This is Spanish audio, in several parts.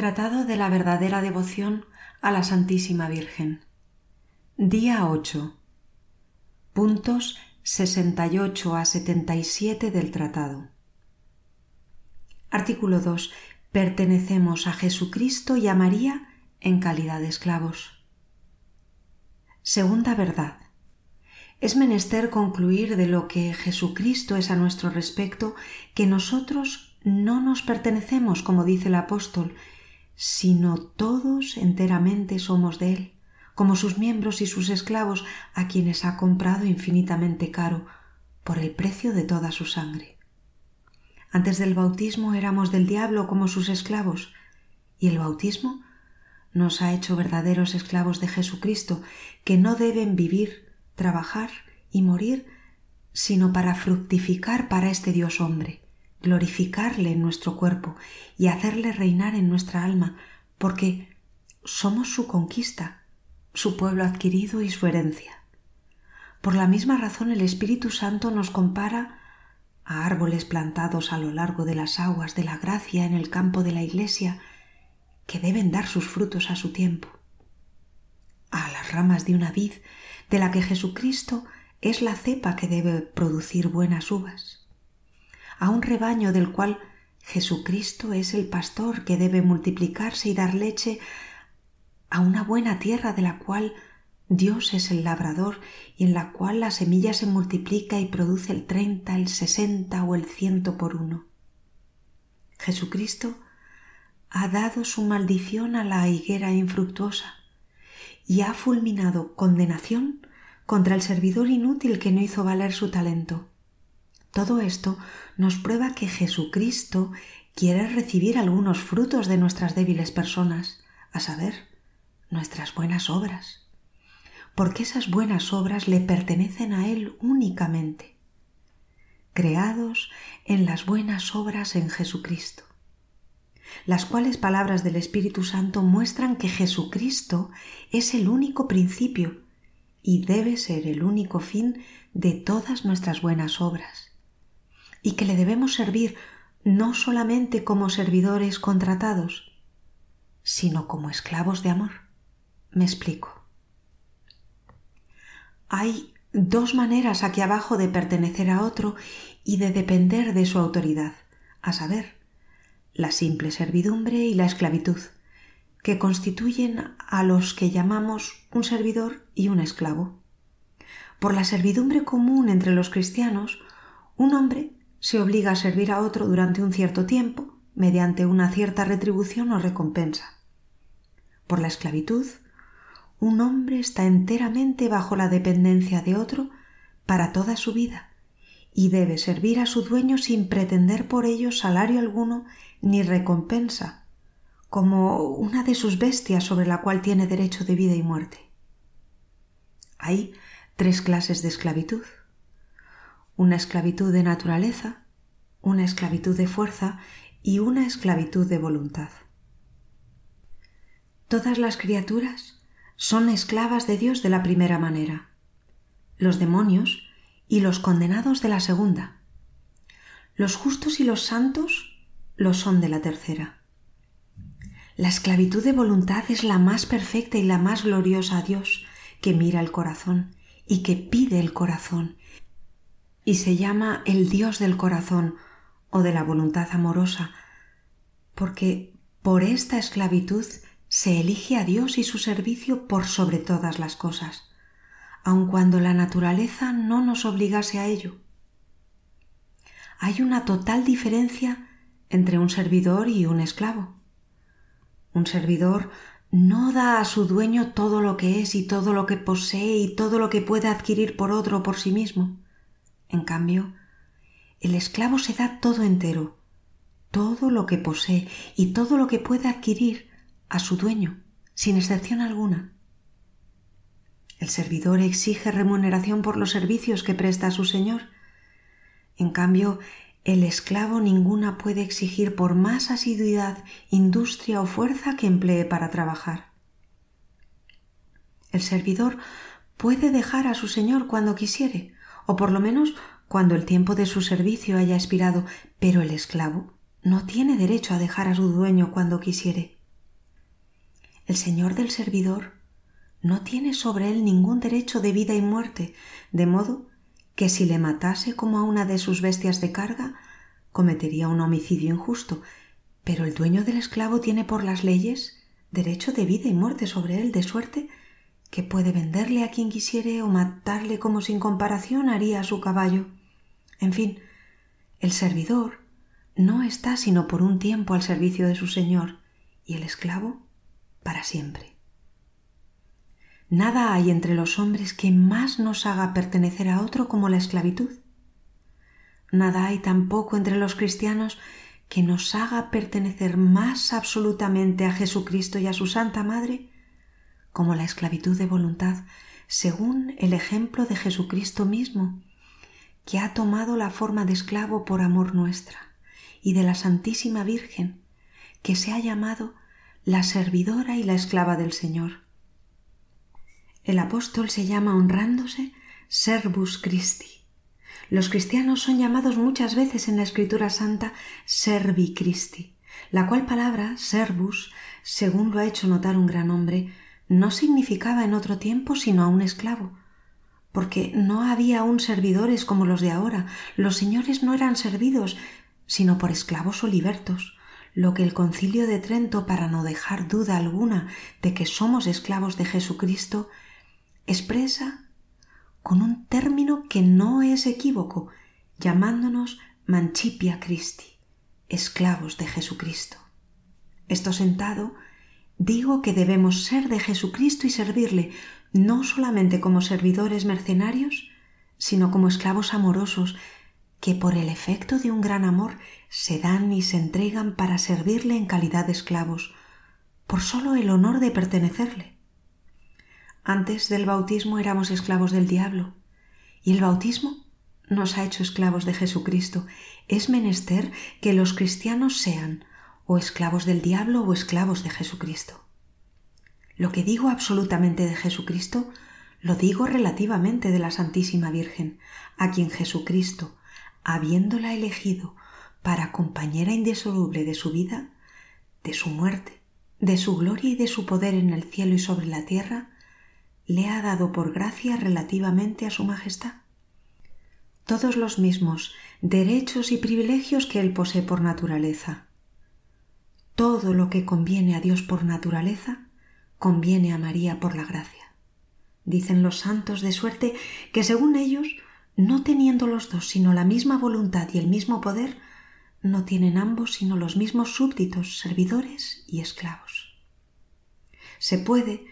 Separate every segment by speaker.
Speaker 1: Tratado de la verdadera devoción a la Santísima Virgen. Día 8. Puntos 68 a 77 del tratado. Artículo 2. Pertenecemos a Jesucristo y a María en calidad de esclavos. Segunda verdad. Es menester concluir de lo que Jesucristo es a nuestro respecto que nosotros no nos pertenecemos, como dice el apóstol, sino todos enteramente somos de Él, como sus miembros y sus esclavos, a quienes ha comprado infinitamente caro por el precio de toda su sangre. Antes del bautismo éramos del diablo como sus esclavos, y el bautismo nos ha hecho verdaderos esclavos de Jesucristo, que no deben vivir, trabajar y morir, sino para fructificar para este Dios hombre glorificarle en nuestro cuerpo y hacerle reinar en nuestra alma, porque somos su conquista, su pueblo adquirido y su herencia. Por la misma razón el Espíritu Santo nos compara a árboles plantados a lo largo de las aguas de la gracia en el campo de la Iglesia, que deben dar sus frutos a su tiempo, a las ramas de una vid de la que Jesucristo es la cepa que debe producir buenas uvas a un rebaño del cual Jesucristo es el pastor que debe multiplicarse y dar leche, a una buena tierra de la cual Dios es el labrador y en la cual la semilla se multiplica y produce el treinta, el sesenta o el ciento por uno. Jesucristo ha dado su maldición a la higuera infructuosa y ha fulminado condenación contra el servidor inútil que no hizo valer su talento. Todo esto nos prueba que Jesucristo quiere recibir algunos frutos de nuestras débiles personas, a saber, nuestras buenas obras, porque esas buenas obras le pertenecen a Él únicamente, creados en las buenas obras en Jesucristo, las cuales palabras del Espíritu Santo muestran que Jesucristo es el único principio y debe ser el único fin de todas nuestras buenas obras y que le debemos servir no solamente como servidores contratados, sino como esclavos de amor. Me explico. Hay dos maneras aquí abajo de pertenecer a otro y de depender de su autoridad, a saber, la simple servidumbre y la esclavitud, que constituyen a los que llamamos un servidor y un esclavo. Por la servidumbre común entre los cristianos, un hombre se obliga a servir a otro durante un cierto tiempo mediante una cierta retribución o recompensa. Por la esclavitud, un hombre está enteramente bajo la dependencia de otro para toda su vida y debe servir a su dueño sin pretender por ello salario alguno ni recompensa, como una de sus bestias sobre la cual tiene derecho de vida y muerte. Hay tres clases de esclavitud una esclavitud de naturaleza, una esclavitud de fuerza y una esclavitud de voluntad. Todas las criaturas son esclavas de Dios de la primera manera, los demonios y los condenados de la segunda. Los justos y los santos lo son de la tercera. La esclavitud de voluntad es la más perfecta y la más gloriosa a Dios, que mira el corazón y que pide el corazón y se llama el Dios del corazón o de la voluntad amorosa, porque por esta esclavitud se elige a Dios y su servicio por sobre todas las cosas, aun cuando la naturaleza no nos obligase a ello. Hay una total diferencia entre un servidor y un esclavo. Un servidor no da a su dueño todo lo que es y todo lo que posee y todo lo que puede adquirir por otro o por sí mismo. En cambio, el esclavo se da todo entero, todo lo que posee y todo lo que puede adquirir a su dueño, sin excepción alguna. El servidor exige remuneración por los servicios que presta a su señor. En cambio, el esclavo ninguna puede exigir por más asiduidad, industria o fuerza que emplee para trabajar. El servidor puede dejar a su señor cuando quisiere, o por lo menos cuando el tiempo de su servicio haya expirado, pero el esclavo no tiene derecho a dejar a su dueño cuando quisiere. el señor del servidor no tiene sobre él ningún derecho de vida y muerte, de modo que si le matase como a una de sus bestias de carga, cometería un homicidio injusto, pero el dueño del esclavo tiene por las leyes derecho de vida y muerte sobre él, de suerte que puede venderle a quien quisiere o matarle como sin comparación haría a su caballo. En fin, el servidor no está sino por un tiempo al servicio de su señor y el esclavo para siempre. Nada hay entre los hombres que más nos haga pertenecer a otro como la esclavitud. Nada hay tampoco entre los cristianos que nos haga pertenecer más absolutamente a Jesucristo y a su Santa Madre como la esclavitud de voluntad, según el ejemplo de Jesucristo mismo, que ha tomado la forma de esclavo por amor nuestra, y de la Santísima Virgen, que se ha llamado la servidora y la esclava del Señor. El apóstol se llama honrándose Servus Christi, los cristianos son llamados muchas veces en la Escritura Santa Servi Christi, la cual palabra, servus, según lo ha hecho notar un gran hombre, no significaba en otro tiempo sino a un esclavo, porque no había aún servidores como los de ahora, los señores no eran servidos, sino por esclavos o libertos, lo que el concilio de Trento, para no dejar duda alguna de que somos esclavos de Jesucristo, expresa con un término que no es equívoco, llamándonos Mancipia Christi, esclavos de Jesucristo. Esto sentado, digo que debemos ser de Jesucristo y servirle, no solamente como servidores mercenarios, sino como esclavos amorosos, que por el efecto de un gran amor se dan y se entregan para servirle en calidad de esclavos, por sólo el honor de pertenecerle. Antes del bautismo éramos esclavos del diablo y el bautismo nos ha hecho esclavos de Jesucristo. Es menester que los cristianos sean o esclavos del diablo o esclavos de Jesucristo. Lo que digo absolutamente de Jesucristo, lo digo relativamente de la Santísima Virgen, a quien Jesucristo, habiéndola elegido para compañera indisoluble de su vida, de su muerte, de su gloria y de su poder en el cielo y sobre la tierra, le ha dado por gracia relativamente a su Majestad. Todos los mismos derechos y privilegios que él posee por naturaleza. Todo lo que conviene a Dios por naturaleza, conviene a María por la gracia. Dicen los santos de suerte que según ellos, no teniendo los dos sino la misma voluntad y el mismo poder, no tienen ambos sino los mismos súbditos, servidores y esclavos. Se puede,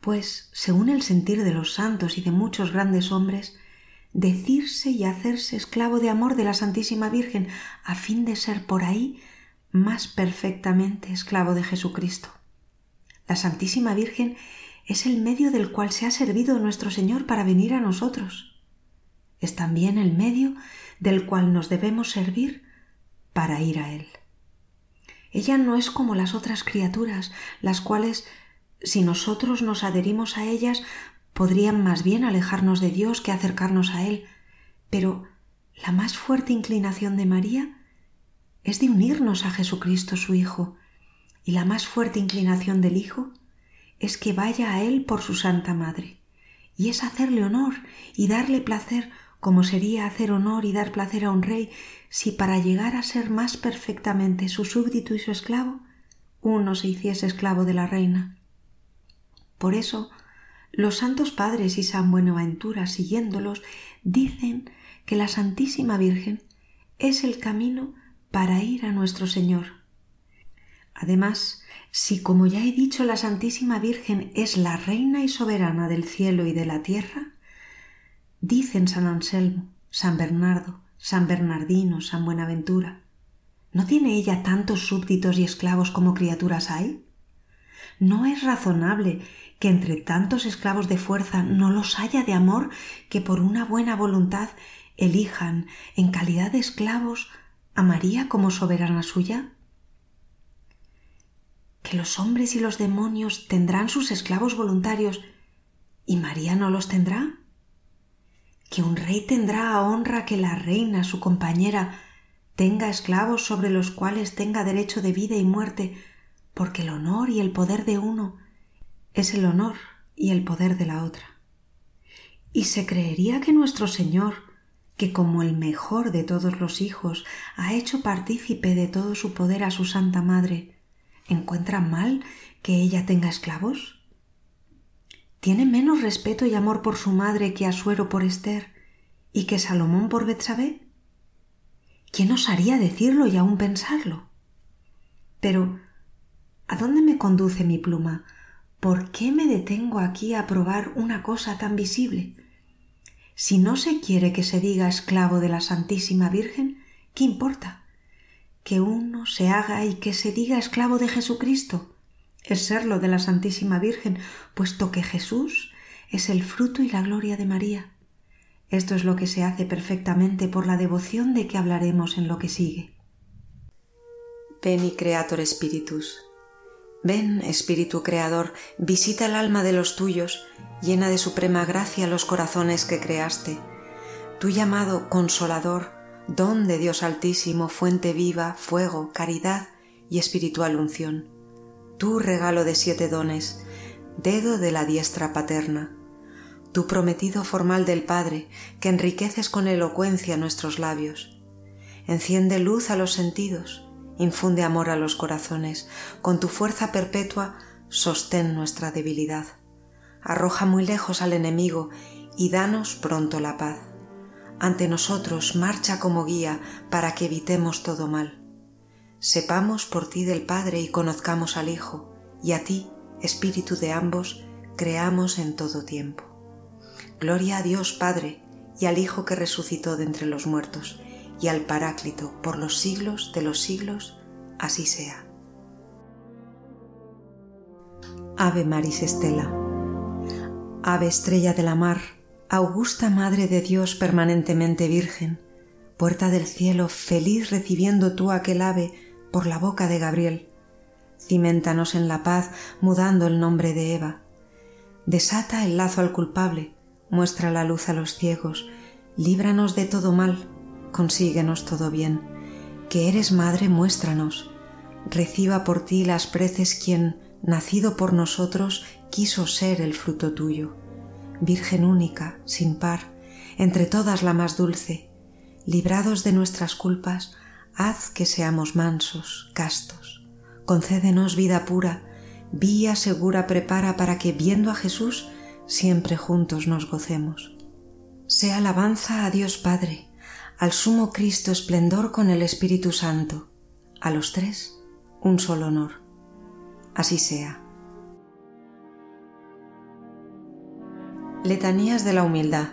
Speaker 1: pues, según el sentir de los santos y de muchos grandes hombres, decirse y hacerse esclavo de amor de la Santísima Virgen, a fin de ser por ahí más perfectamente esclavo de Jesucristo. La Santísima Virgen es el medio del cual se ha servido nuestro Señor para venir a nosotros. Es también el medio del cual nos debemos servir para ir a Él. Ella no es como las otras criaturas, las cuales si nosotros nos adherimos a ellas, podrían más bien alejarnos de Dios que acercarnos a Él. Pero la más fuerte inclinación de María es de unirnos a Jesucristo su Hijo, y la más fuerte inclinación del Hijo es que vaya a Él por su Santa Madre, y es hacerle honor y darle placer como sería hacer honor y dar placer a un rey si para llegar a ser más perfectamente su súbdito y su esclavo, uno se hiciese esclavo de la reina. Por eso, los santos padres y San Buenaventura, siguiéndolos, dicen que la Santísima Virgen es el camino para ir a nuestro Señor. Además, si como ya he dicho la Santísima Virgen es la reina y soberana del cielo y de la tierra, dicen San Anselmo, San Bernardo, San Bernardino, San Buenaventura, ¿no tiene ella tantos súbditos y esclavos como criaturas hay? ¿No es razonable que entre tantos esclavos de fuerza no los haya de amor que por una buena voluntad elijan en calidad de esclavos a María como soberana suya? ¿Que los hombres y los demonios tendrán sus esclavos voluntarios y María no los tendrá? ¿Que un rey tendrá a honra que la reina, su compañera, tenga esclavos sobre los cuales tenga derecho de vida y muerte porque el honor y el poder de uno es el honor y el poder de la otra. Y se creería que nuestro Señor, que como el mejor de todos los hijos ha hecho partícipe de todo su poder a su Santa Madre, ¿encuentra mal que ella tenga esclavos? ¿Tiene menos respeto y amor por su madre que Asuero por Esther y que Salomón por Betsabé? ¿Quién osaría decirlo y aún pensarlo? Pero, ¿a dónde me conduce mi pluma? ¿Por qué me detengo aquí a probar una cosa tan visible? Si no se quiere que se diga esclavo de la Santísima Virgen, ¿qué importa? Que uno se haga y que se diga esclavo de Jesucristo es serlo de la Santísima Virgen, puesto que Jesús es el fruto y la gloria de María. Esto es lo que se hace perfectamente por la devoción de que hablaremos en lo que sigue. Ven Creator Spiritus. Ven, Espíritu Creador, visita el alma de los tuyos, llena de suprema gracia los corazones que creaste. Tu llamado Consolador, don de Dios Altísimo, fuente viva, fuego, caridad y espiritual unción. Tu regalo de siete dones, dedo de la diestra paterna tu prometido formal del Padre, que enriqueces con elocuencia nuestros labios. Enciende luz a los sentidos, infunde amor a los corazones, con tu fuerza perpetua sostén nuestra debilidad. Arroja muy lejos al enemigo y danos pronto la paz. Ante nosotros marcha como guía para que evitemos todo mal. Sepamos por ti del Padre y conozcamos al Hijo, y a ti, Espíritu de ambos, creamos en todo tiempo. Gloria a Dios Padre, y al Hijo que resucitó de entre los muertos, y al Paráclito por los siglos de los siglos, así sea. Ave Maris Estela. Ave estrella de la mar, augusta Madre de Dios permanentemente Virgen, puerta del cielo, feliz recibiendo tú aquel ave por la boca de Gabriel. Cimentanos en la paz, mudando el nombre de Eva. Desata el lazo al culpable, muestra la luz a los ciegos, líbranos de todo mal, consíguenos todo bien. Que eres madre, muéstranos. Reciba por ti las preces quien, nacido por nosotros, quiso ser el fruto tuyo. Virgen única, sin par, entre todas la más dulce, librados de nuestras culpas, haz que seamos mansos, castos. Concédenos vida pura, vía segura prepara para que, viendo a Jesús, siempre juntos nos gocemos. Sea alabanza a Dios Padre, al Sumo Cristo esplendor con el Espíritu Santo, a los tres un solo honor. Así sea. Letanías de la Humildad.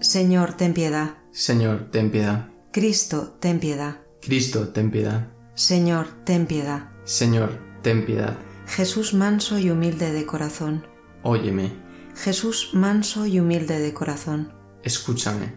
Speaker 1: Señor, ten piedad.
Speaker 2: Señor, ten piedad.
Speaker 1: Cristo, ten piedad.
Speaker 2: Cristo, ten piedad.
Speaker 1: Señor, ten piedad.
Speaker 2: Señor, ten piedad.
Speaker 1: Jesús manso y humilde de corazón.
Speaker 2: Óyeme.
Speaker 1: Jesús manso y humilde de corazón.
Speaker 2: Escúchame.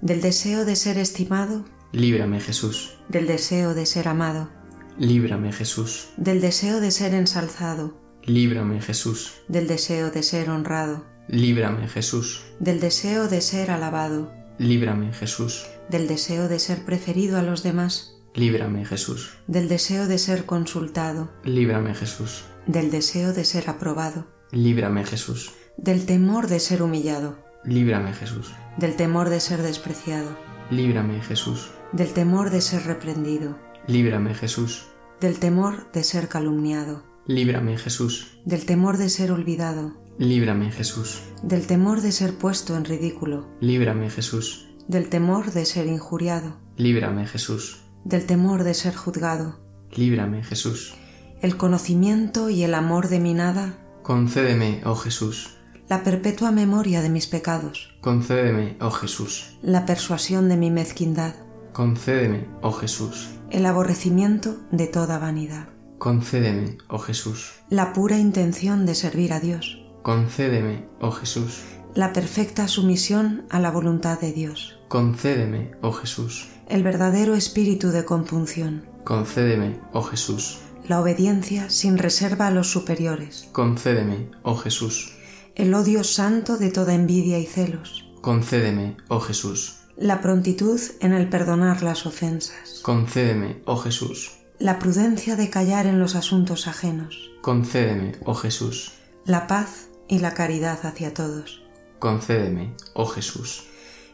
Speaker 1: Del deseo de ser estimado.
Speaker 2: Líbrame, Jesús.
Speaker 1: Del deseo de ser amado.
Speaker 2: Líbrame, Jesús.
Speaker 1: Del deseo de ser ensalzado.
Speaker 2: Líbrame, Jesús.
Speaker 1: Del deseo de ser honrado.
Speaker 2: Líbrame, Jesús.
Speaker 1: Del deseo de ser alabado.
Speaker 2: Líbrame, Jesús.
Speaker 1: Del deseo de ser preferido a los demás.
Speaker 2: Líbrame, Jesús.
Speaker 1: Del deseo de ser consultado.
Speaker 2: Líbrame, Jesús.
Speaker 1: Del deseo de ser aprobado.
Speaker 2: Líbrame, Jesús.
Speaker 1: Del temor de ser humillado.
Speaker 2: Líbrame, Jesús.
Speaker 1: Del temor de ser despreciado.
Speaker 2: Líbrame, Jesús.
Speaker 1: Del temor de ser reprendido.
Speaker 2: Líbrame, Jesús.
Speaker 1: Del temor de ser calumniado.
Speaker 2: Líbrame, Jesús.
Speaker 1: Del temor de ser olvidado.
Speaker 2: Líbrame, Jesús.
Speaker 1: Del temor de ser puesto en ridículo.
Speaker 2: Líbrame, Jesús.
Speaker 1: Del temor de ser injuriado.
Speaker 2: Líbrame, Jesús.
Speaker 1: Del temor de ser juzgado.
Speaker 2: Líbrame, Jesús.
Speaker 1: El conocimiento y el amor de mi nada
Speaker 2: Concédeme, oh Jesús,
Speaker 1: la perpetua memoria de mis pecados,
Speaker 2: concédeme, oh Jesús,
Speaker 1: la persuasión de mi mezquindad,
Speaker 2: concédeme, oh Jesús,
Speaker 1: el aborrecimiento de toda vanidad,
Speaker 2: concédeme, oh Jesús,
Speaker 1: la pura intención de servir a Dios,
Speaker 2: concédeme, oh Jesús,
Speaker 1: la perfecta sumisión a la voluntad de Dios,
Speaker 2: concédeme, oh Jesús,
Speaker 1: el verdadero espíritu de compunción,
Speaker 2: concédeme, oh Jesús,
Speaker 1: la obediencia sin reserva a los superiores.
Speaker 2: Concédeme, oh Jesús.
Speaker 1: El odio santo de toda envidia y celos.
Speaker 2: Concédeme, oh Jesús.
Speaker 1: La prontitud en el perdonar las ofensas.
Speaker 2: Concédeme, oh Jesús.
Speaker 1: la prudencia de callar en los asuntos ajenos,
Speaker 2: Concédeme, oh Jesús.
Speaker 1: la paz y la caridad hacia todos,
Speaker 2: Concédeme, oh Jesús.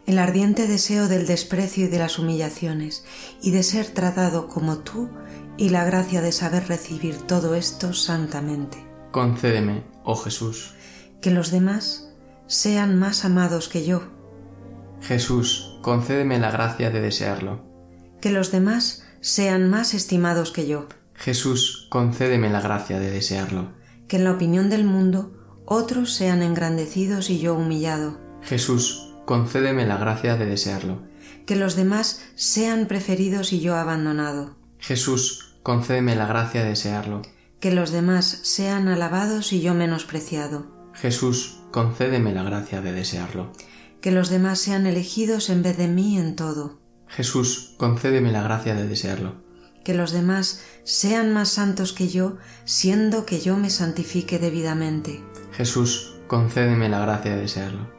Speaker 1: el ardiente deseo del desprecio y de las humillaciones, y de ser tratado como tú, y la gracia de saber recibir todo esto santamente.
Speaker 2: Concédeme, oh Jesús.
Speaker 1: Que los demás sean más amados que yo,
Speaker 2: Jesús, concédeme la gracia de desearlo.
Speaker 1: que los demás sean más estimados que yo,
Speaker 2: Jesús, concédeme la gracia de desearlo.
Speaker 1: que en la opinión del mundo otros sean engrandecidos y yo humillado,
Speaker 2: Jesús, concédeme la gracia de desearlo.
Speaker 1: que los demás sean preferidos y yo abandonado,
Speaker 2: Jesús, concédeme la gracia de desearlo.
Speaker 1: que los demás sean alabados y yo menospreciado,
Speaker 2: Jesús, concédeme la gracia de desearlo.
Speaker 1: que los demás sean elegidos en vez de mí en todo,
Speaker 2: Jesús, concédeme la gracia de desearlo.
Speaker 1: Que los demás sean más santos que yo, siendo que yo me santifique debidamente.
Speaker 2: Jesús, concédeme la gracia de desearlo.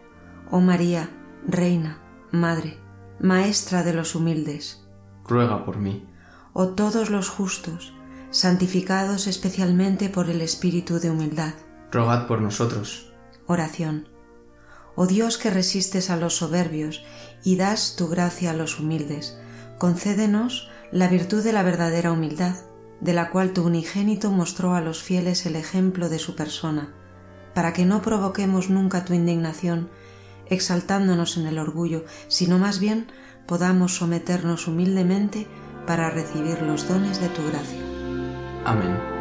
Speaker 1: Oh María, Reina, Madre, Maestra de los humildes,
Speaker 2: Ruega por mí.
Speaker 1: oh todos los justos, santificados especialmente por el Espíritu de humildad.
Speaker 2: Rogad por nosotros.
Speaker 1: Oración. Oh Dios que resistes a los soberbios y das tu gracia a los humildes, concédenos la virtud de la verdadera humildad, de la cual tu unigénito mostró a los fieles el ejemplo de su persona, para que no provoquemos nunca tu indignación, exaltándonos en el orgullo, sino más bien podamos someternos humildemente para recibir los dones de tu gracia.
Speaker 2: Amén.